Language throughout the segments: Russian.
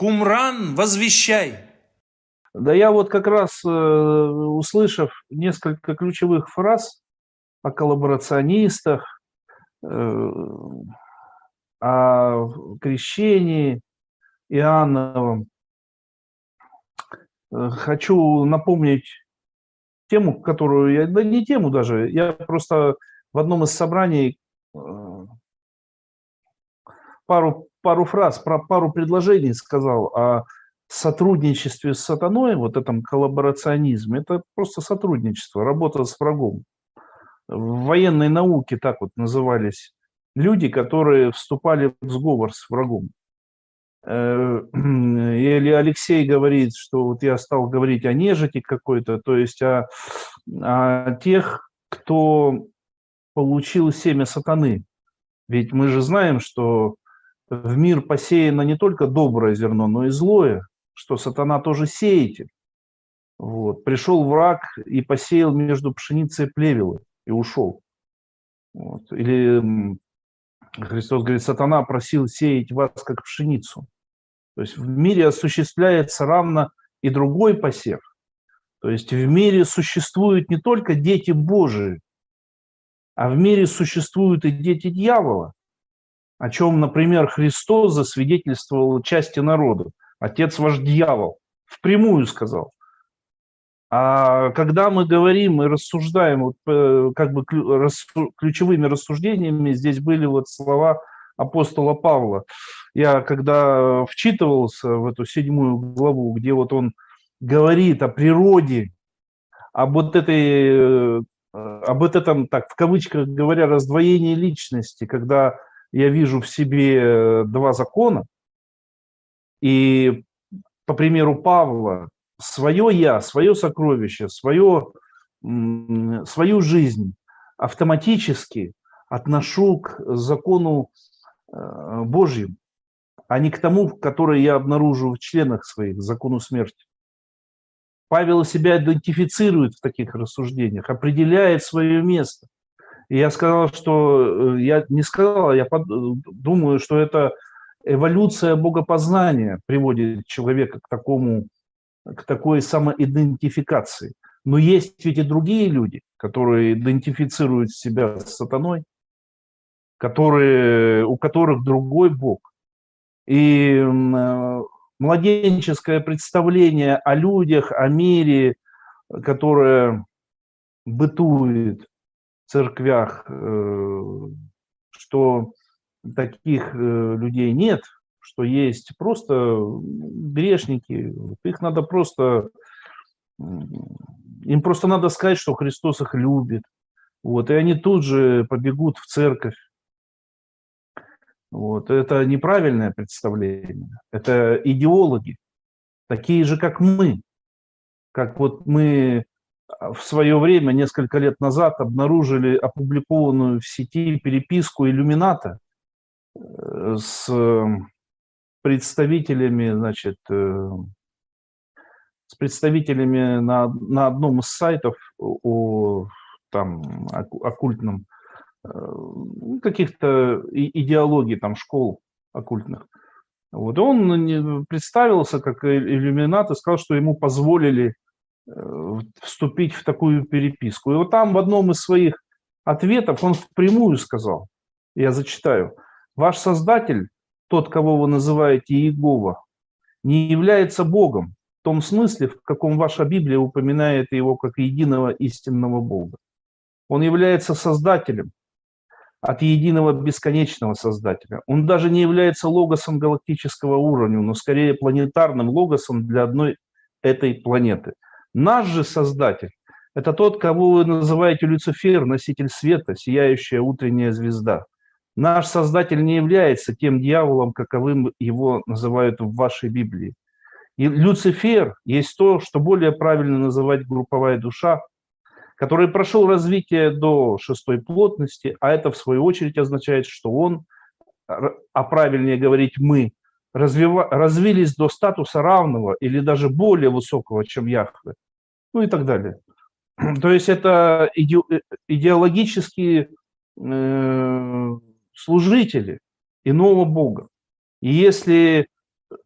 Кумран, возвещай! Да я вот как раз, э, услышав несколько ключевых фраз о коллаборационистах, э, о крещении Иоанновом, э, хочу напомнить тему, которую я, да не тему даже, я просто в одном из собраний пару, пару фраз, про пару предложений сказал о сотрудничестве с сатаной, вот этом коллаборационизме. Это просто сотрудничество, работа с врагом. В военной науке так вот назывались люди, которые вступали в сговор с врагом. Э, или Алексей говорит, что вот я стал говорить о нежити какой-то, то есть о, о тех, кто получил семя сатаны. Ведь мы же знаем, что в мир посеяно не только доброе зерно, но и злое, что сатана тоже сеятель. Вот. Пришел враг и посеял между пшеницей плевелы и ушел. Вот. Или Христос говорит, сатана просил сеять вас как пшеницу. То есть в мире осуществляется равно и другой посев. То есть в мире существуют не только дети Божии, а в мире существуют и дети дьявола о чем, например, Христос засвидетельствовал части народа. Отец ваш дьявол. Впрямую сказал. А когда мы говорим и рассуждаем, вот, э, как бы ключевыми рассуждениями здесь были вот слова апостола Павла. Я когда вчитывался в эту седьмую главу, где вот он говорит о природе, об вот этой, э, об этом, так, в кавычках говоря, раздвоении личности, когда я вижу в себе э, два закона, и по примеру Павла, свое я, свое сокровище, свое, свою жизнь автоматически отношу к закону э, Божьему, а не к тому, который я обнаружу в членах своих, закону смерти. Павел себя идентифицирует в таких рассуждениях, определяет свое место – и я сказал, что э, я не сказал, я под, думаю, что это эволюция богопознания приводит человека к такому, к такой самоидентификации. Но есть ведь и другие люди, которые идентифицируют себя с сатаной, которые, у которых другой Бог. И э, младенческое представление о людях, о мире, которое бытует, церквях, э, что таких э, людей нет, что есть просто грешники, их надо просто, им просто надо сказать, что Христос их любит, вот, и они тут же побегут в церковь. Вот, это неправильное представление, это идеологи, такие же, как мы, как вот мы в свое время, несколько лет назад, обнаружили опубликованную в сети переписку иллюмината э, с представителями, значит, э, с представителями на, на одном из сайтов о там, оккультном, э, ну, каких-то идеологий там школ оккультных. Вот он представился как иллюминат и сказал, что ему позволили вступить в такую переписку. И вот там в одном из своих ответов он впрямую сказал, я зачитаю, «Ваш Создатель, тот, кого вы называете Иегова, не является Богом в том смысле, в каком ваша Библия упоминает его как единого истинного Бога. Он является Создателем от единого бесконечного Создателя. Он даже не является логосом галактического уровня, но скорее планетарным логосом для одной этой планеты – Наш же Создатель – это тот, кого вы называете Люцифер, носитель света, сияющая утренняя звезда. Наш Создатель не является тем дьяволом, каковым его называют в вашей Библии. И Люцифер есть то, что более правильно называть групповая душа, который прошел развитие до шестой плотности, а это в свою очередь означает, что он, а правильнее говорить мы, развива, развились до статуса равного или даже более высокого, чем Яхве, ну и так далее. То есть это иде, идеологические э, служители иного Бога. И если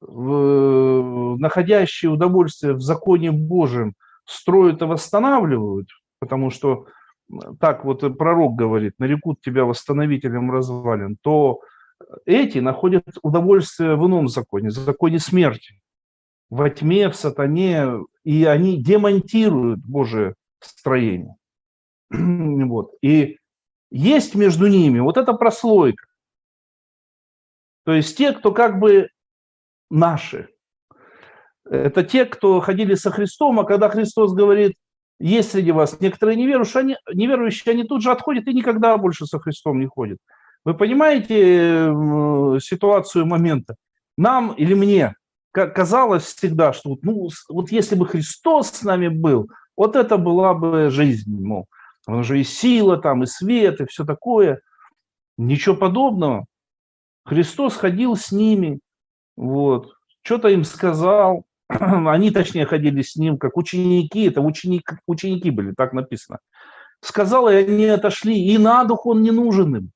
в, находящие удовольствие в законе Божьем, строят и восстанавливают, потому что так вот пророк говорит, нарекут тебя восстановителем развалин, то эти находят удовольствие в ином законе, в законе смерти, во тьме, в сатане, и они демонтируют Божие строение. Вот. И есть между ними вот эта прослойка. То есть те, кто как бы наши. Это те, кто ходили со Христом, а когда Христос говорит, есть среди вас некоторые неверующие, они, неверующие, они тут же отходят и никогда больше со Христом не ходят. Вы понимаете ситуацию момента? Нам или мне казалось всегда, что ну, вот если бы Христос с нами был, вот это была бы жизнь, мол. Он же и сила там, и свет, и все такое. Ничего подобного. Христос ходил с ними, вот, что-то им сказал, они, точнее, ходили с ним как ученики, это ученик, ученики были, так написано. Сказал, и они отошли, и на дух он не нужен им.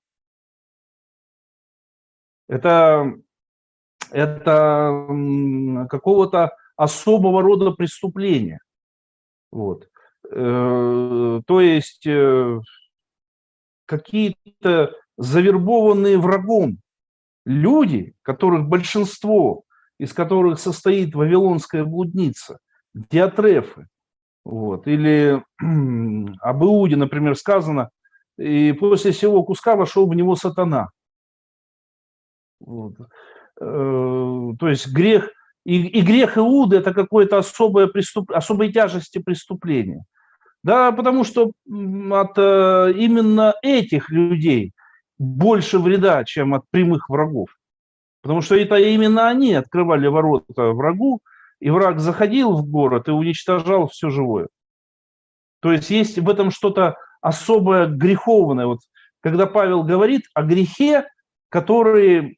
Это, это какого-то особого рода преступление. Вот. Э, то есть э, какие-то завербованные врагом люди, которых большинство, из которых состоит Вавилонская блудница, диатрефы, вот, или об Иуде, например, сказано, и после всего куска вошел в него сатана. Вот. Э, то есть грех, и, и грех Иуды – это какое-то особое преступ, особой тяжести преступления. Да, потому что от э, именно этих людей больше вреда, чем от прямых врагов. Потому что это именно они открывали ворота врагу, и враг заходил в город и уничтожал все живое. То есть есть в этом что-то особое греховное. Вот когда Павел говорит о грехе, который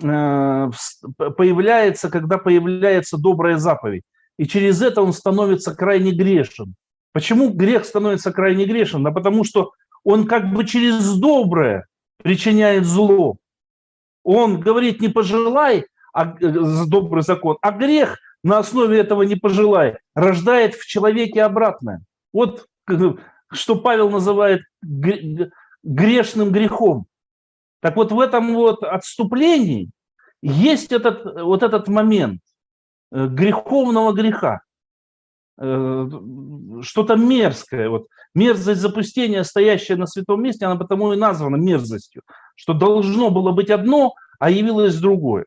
появляется, когда появляется добрая заповедь. И через это он становится крайне грешен. Почему грех становится крайне грешен? Да потому что он как бы через доброе причиняет зло. Он говорит, не пожелай, а, э, добрый закон, а грех на основе этого не пожелай, рождает в человеке обратное. Вот что Павел называет грешным грехом. Так вот в этом вот отступлении есть этот, вот этот момент э, греховного греха. Э, что-то мерзкое. Вот мерзость запустения, стоящая на святом месте, она потому и названа мерзостью, что должно было быть одно, а явилось другое.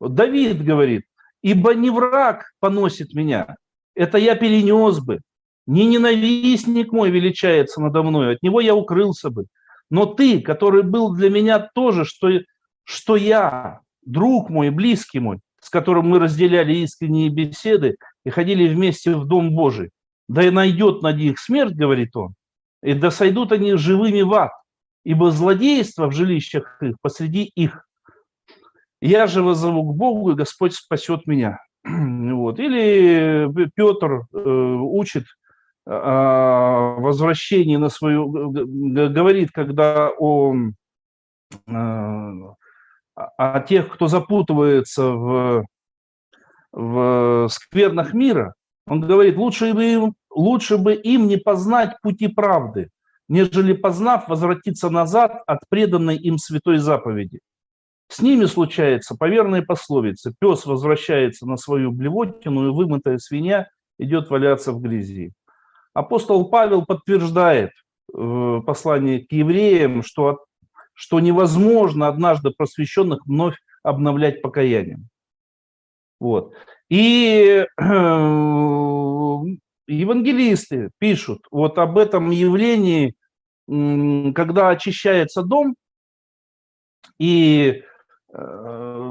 Давид говорит, ибо не враг поносит меня, это я перенес бы, не ненавистник мой величается надо мной, от него я укрылся бы. Но ты, который был для меня тоже, что, что я, друг мой, близкий мой, с которым мы разделяли искренние беседы и ходили вместе в Дом Божий. Да и найдет над них смерть, говорит он, и да сойдут они живыми в ад, ибо злодейство в жилищах их посреди их. Я же возову к Богу, и Господь спасет меня. Вот. Или Петр э, учит возвращении на свою, говорит, когда он э, а тех, кто запутывается в, в сквернах мира, он говорит, лучше бы, им, лучше бы им не познать пути правды, нежели познав, возвратиться назад от преданной им святой заповеди. С ними случается по верной. Пес возвращается на свою блевотину, и вымытая свинья идет валяться в грязи. Апостол Павел подтверждает в послании к евреям, что что невозможно однажды просвещенных вновь обновлять покаянием. Вот. И э, евангелисты пишут вот об этом явлении, когда очищается дом, и э,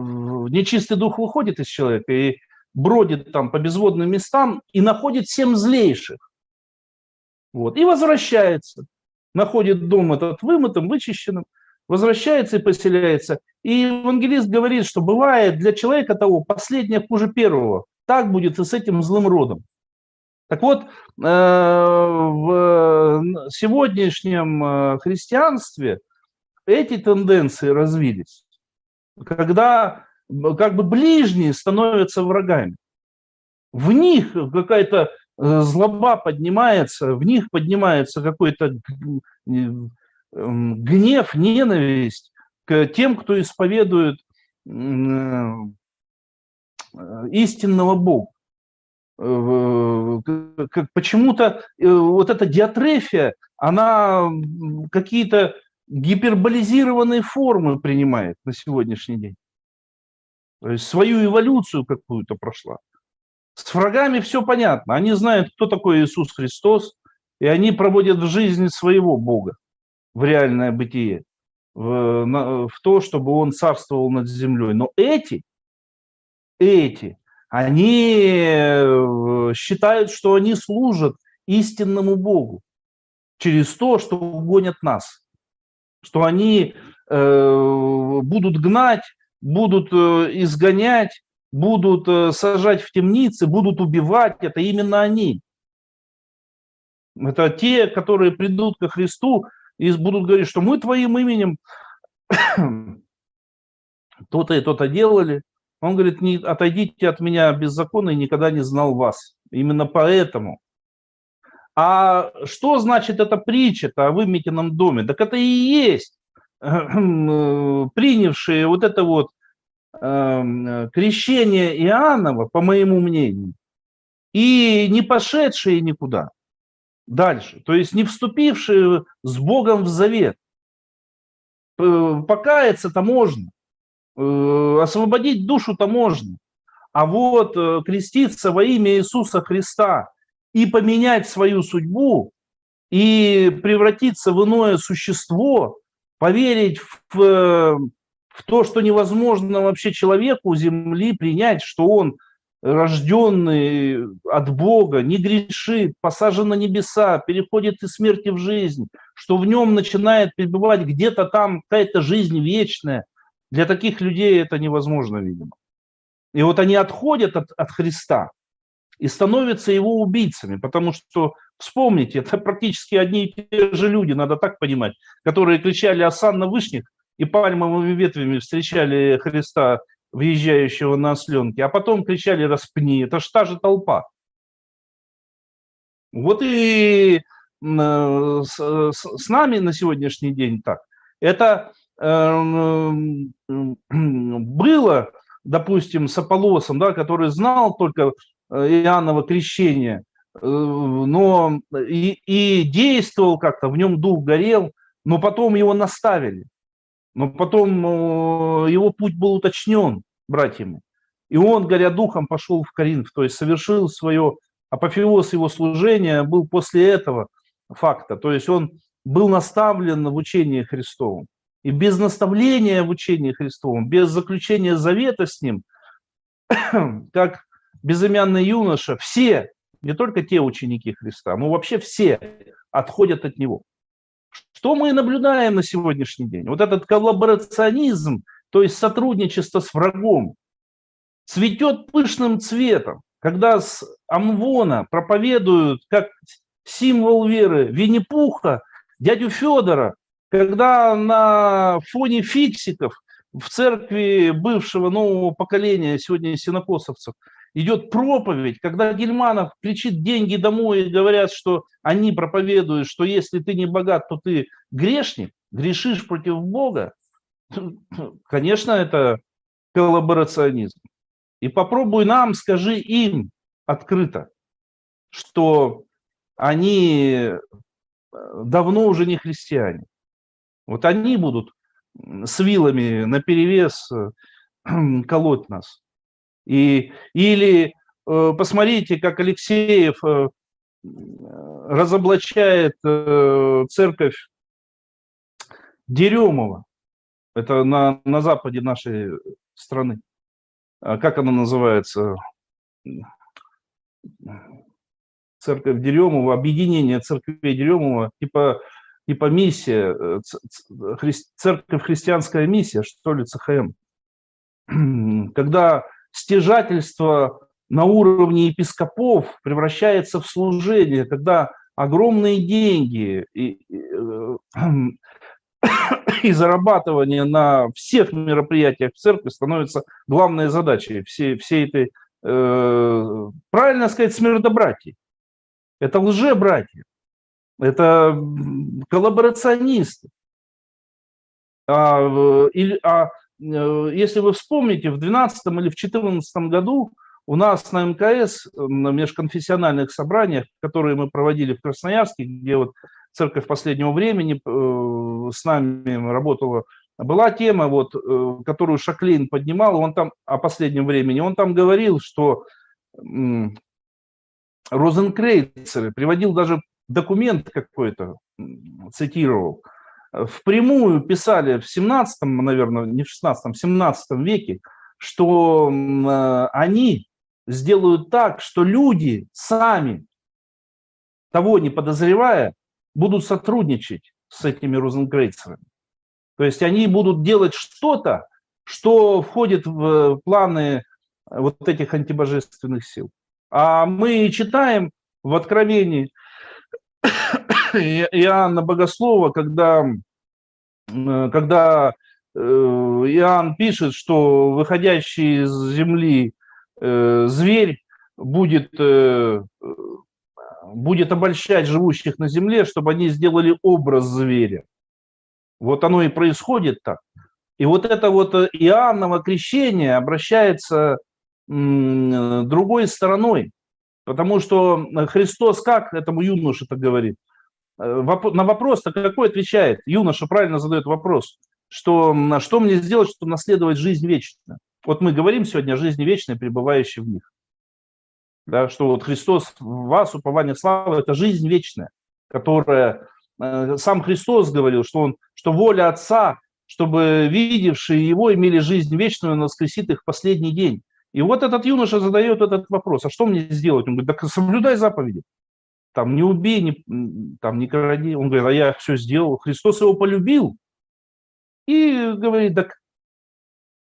нечистый дух выходит из человека и бродит там по безводным местам и находит семь злейших. Вот, и возвращается, находит дом этот вымытым, вычищенным, возвращается и поселяется. И евангелист говорит, что бывает для человека того последнее хуже первого. Так будет и с этим злым родом. Так вот, э, в сегодняшнем э, христианстве эти тенденции развились, когда как бы ближние становятся врагами. в них какая-то злоба поднимается, в них поднимается какой-то гнев, ненависть к тем, кто исповедует э, истинного Бога. Почему-то вот эта диатрефия, она какие-то гиперболизированные формы принимает на сегодняшний день. То есть свою эволюцию какую-то прошла. С врагами все понятно. Они знают, кто такой Иисус Христос, и они проводят в жизни своего Бога, в реальное бытие, в, на, в то, чтобы он царствовал над землей. Но эти, эти, они э, считают, что они служат истинному Богу через то, что гонят нас что они э, будут гнать, будут э, изгонять, будут э, сажать в темницы, будут убивать. Это именно они. Это те, которые придут ко Христу и будут говорить, что мы твоим именем то-то и то-то делали. Он говорит, не отойдите от меня беззаконно и никогда не знал вас. Именно поэтому а что значит эта притча-то о выметенном доме? Так это и есть э, принявшие вот это вот крещение Иоаннова, по моему мнению, и не пошедшие никуда дальше, то есть не вступившие с Богом в завет. Покаяться-то можно, э, освободить душу-то можно, а вот креститься во имя Иисуса Христа – и поменять свою судьбу, и превратиться в иное существо, поверить в, в то, что невозможно вообще человеку Земли принять, что он рожденный от Бога, не грешит, посажен на небеса, переходит из смерти в жизнь, что в нем начинает пребывать где-то там какая-то жизнь вечная. Для таких людей это невозможно, видимо. И вот они отходят от, от Христа – и становятся его убийцами, потому что, вспомните, это практически одни и те же люди, надо так понимать, которые кричали «Асан на вышних» и пальмовыми ветвями встречали Христа, въезжающего на осленке, а потом кричали «Распни», это ж та же толпа. Вот и с, с нами на сегодняшний день так. Это э, было, допустим, с Аполлосом, да, который знал только Э, Иоаннова крещения, э, но и, и действовал как-то, в нем дух горел, но потом его наставили. Но потом э, его путь был уточнен братьями. И он, горя духом, пошел в Коринф, то есть совершил свое, апофеоз его служения был после этого факта. То есть он был наставлен в учении Христовом. И без наставления в учении Христовом, без заключения завета с ним, как безымянный юноша, все, не только те ученики Христа, но вообще все отходят от него. Что мы наблюдаем на сегодняшний день? Вот этот коллаборационизм, то есть сотрудничество с врагом, цветет пышным цветом, когда с Амвона проповедуют как символ веры Винни-Пуха, дядю Федора, когда на фоне фиксиков в церкви бывшего нового поколения, сегодня синокосовцев, идет проповедь, когда Гельманов кричит деньги домой и говорят, что они проповедуют, что если ты не богат, то ты грешник, грешишь против Бога, конечно, это коллаборационизм. И попробуй нам, скажи им открыто, что они э, давно уже не христиане. Вот они будут с вилами наперевес э, колоть нас. И, или э, посмотрите, как Алексеев э, разоблачает э, церковь Деремова. Это на, на западе нашей страны. А как она называется? Церковь Деремова, объединение церквей Деремова, типа, типа миссия, э, церковь христианская миссия, что ли, ЦХМ. Когда стяжательство на уровне епископов превращается в служение, когда огромные деньги и, и, э, и зарабатывание на всех мероприятиях в церкви становится главной задачей всей, всей этой э, правильно сказать, смердобратья. Это лже-братья. Это коллаборационисты. А, или, а если вы вспомните, в 2012 или в 2014 году у нас на МКС, на межконфессиональных собраниях, которые мы проводили в Красноярске, где вот церковь последнего времени э, с нами работала, была тема, вот, э, которую Шаклин поднимал, он там о последнем времени, он там говорил, что э, Розенкрейцеры, приводил даже документ какой-то, цитировал, впрямую писали в 17 наверное, не в 16 в 17 веке, что э, они сделают так, что люди сами, того не подозревая, будут сотрудничать с этими розенкрейцерами. То есть они будут делать что-то, что входит в планы вот этих антибожественных сил. А мы читаем в Откровении Иоанна Богослова, когда, когда э, Иоанн пишет, что выходящий из земли э, зверь будет, э, будет обольщать живущих на земле, чтобы они сделали образ зверя. Вот оно и происходит так. И вот это вот Иоанново крещение обращается другой стороной. Потому что Христос как этому юноше так говорит? Э, на вопрос-то какой отвечает? Юноша правильно задает вопрос, что что мне сделать, чтобы наследовать жизнь вечную? Вот мы говорим сегодня о жизни вечной, пребывающей в них. Да, что вот Христос в вас, упование славы, это жизнь вечная, которая э, сам Христос говорил, что, он, что воля Отца, чтобы видевшие Его имели жизнь вечную, он воскресит их последний день. И вот этот юноша задает этот вопрос, а что мне сделать? Он говорит, так соблюдай заповеди. Там не убей, не, там не кради. Он говорит, а я все сделал. Христос его полюбил. И говорит, так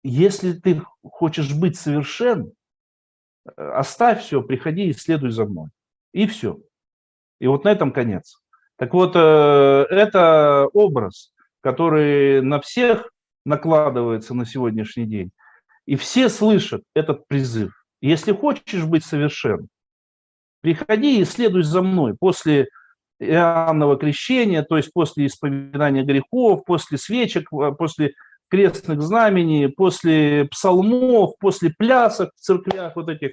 если ты хочешь быть совершен, оставь все, приходи и следуй за мной. И все. И вот на этом конец. Так вот, э, это образ, который на всех накладывается на сегодняшний день. И все слышат этот призыв. Если хочешь быть совершен, приходи и следуй за мной. После Иоаннова крещения, то есть после исповедания грехов, после свечек, после крестных знамений, после псалмов, после плясок в церквях вот этих,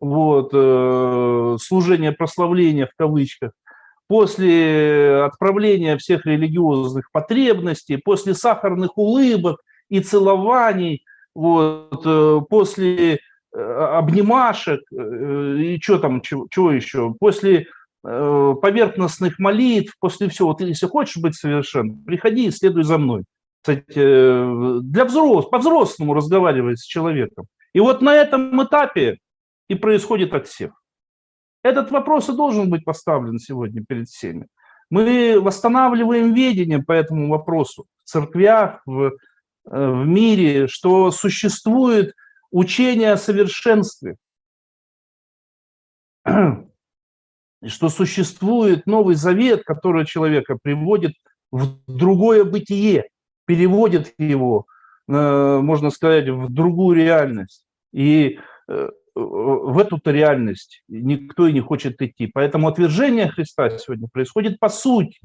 вот, э, служения прославления в кавычках, после отправления всех религиозных потребностей, после сахарных улыбок и целований, вот, э, после э, обнимашек э, и что там, чего, чего еще, после поверхностных молитв, после всего, ты если хочешь быть совершен, приходи и следуй за мной. Кстати, для взрос, по-взрослому разговаривать с человеком. И вот на этом этапе и происходит отсев. Этот вопрос и должен быть поставлен сегодня перед всеми. Мы восстанавливаем ведение по этому вопросу в церквях, в Э, в мире, что существует учение о совершенстве, что существует Новый Завет, который человека приводит в другое бытие, переводит его, э, можно сказать, в другую реальность. И э, в эту-то реальность никто и не хочет идти. Поэтому отвержение Христа сегодня происходит по сути,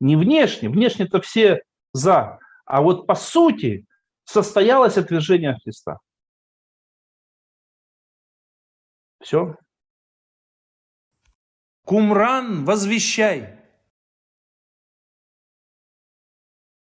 не внешне. Внешне-то все за, а вот по сути состоялось отвержение Христа. Все. Кумран, возвещай.